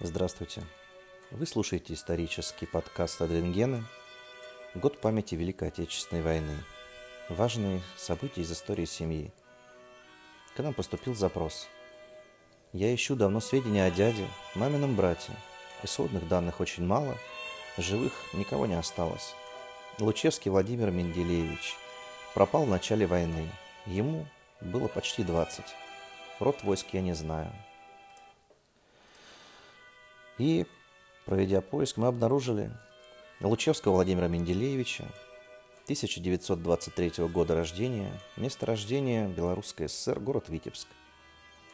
Здравствуйте. Вы слушаете исторический подкаст Адренгена «Год памяти Великой Отечественной войны. Важные события из истории семьи». К нам поступил запрос. Я ищу давно сведения о дяде, мамином брате. Исходных данных очень мало, живых никого не осталось. Лучевский Владимир Менделеевич пропал в начале войны. Ему было почти 20. Род войск я не знаю. И, проведя поиск, мы обнаружили Лучевского Владимира Менделеевича, 1923 года рождения, место рождения Белорусская ССР, город Витебск.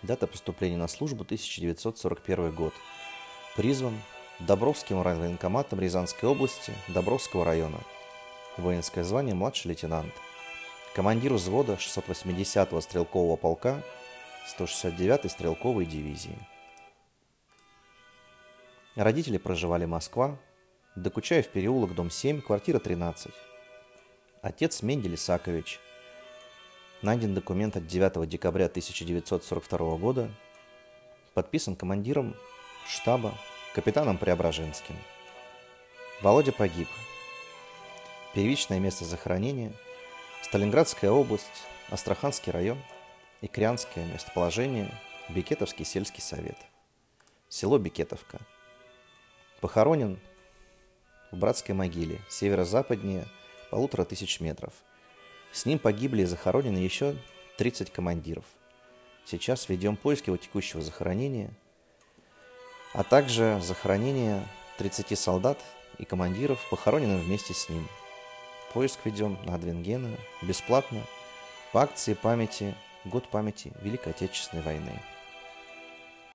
Дата поступления на службу 1941 год. Призван Добровским военкоматом Рязанской области, Добровского района. Воинское звание младший лейтенант. Командир взвода 680-го стрелкового полка 169-й стрелковой дивизии. Родители проживали Москва, Докучаев переулок, дом 7, квартира 13. Отец Мендель Исакович. Найден документ от 9 декабря 1942 года, подписан командиром штаба капитаном Преображенским. Володя погиб. Первичное место захоронения – Сталинградская область, Астраханский район, Икрянское местоположение, Бекетовский сельский совет. Село Бекетовка – Похоронен в братской могиле, северо-западнее полутора тысяч метров. С ним погибли и захоронены еще 30 командиров. Сейчас ведем поиски его текущего захоронения, а также захоронение 30 солдат и командиров, похороненных вместе с ним. Поиск ведем на Адвенгена бесплатно по акции памяти «Год памяти Великой Отечественной войны».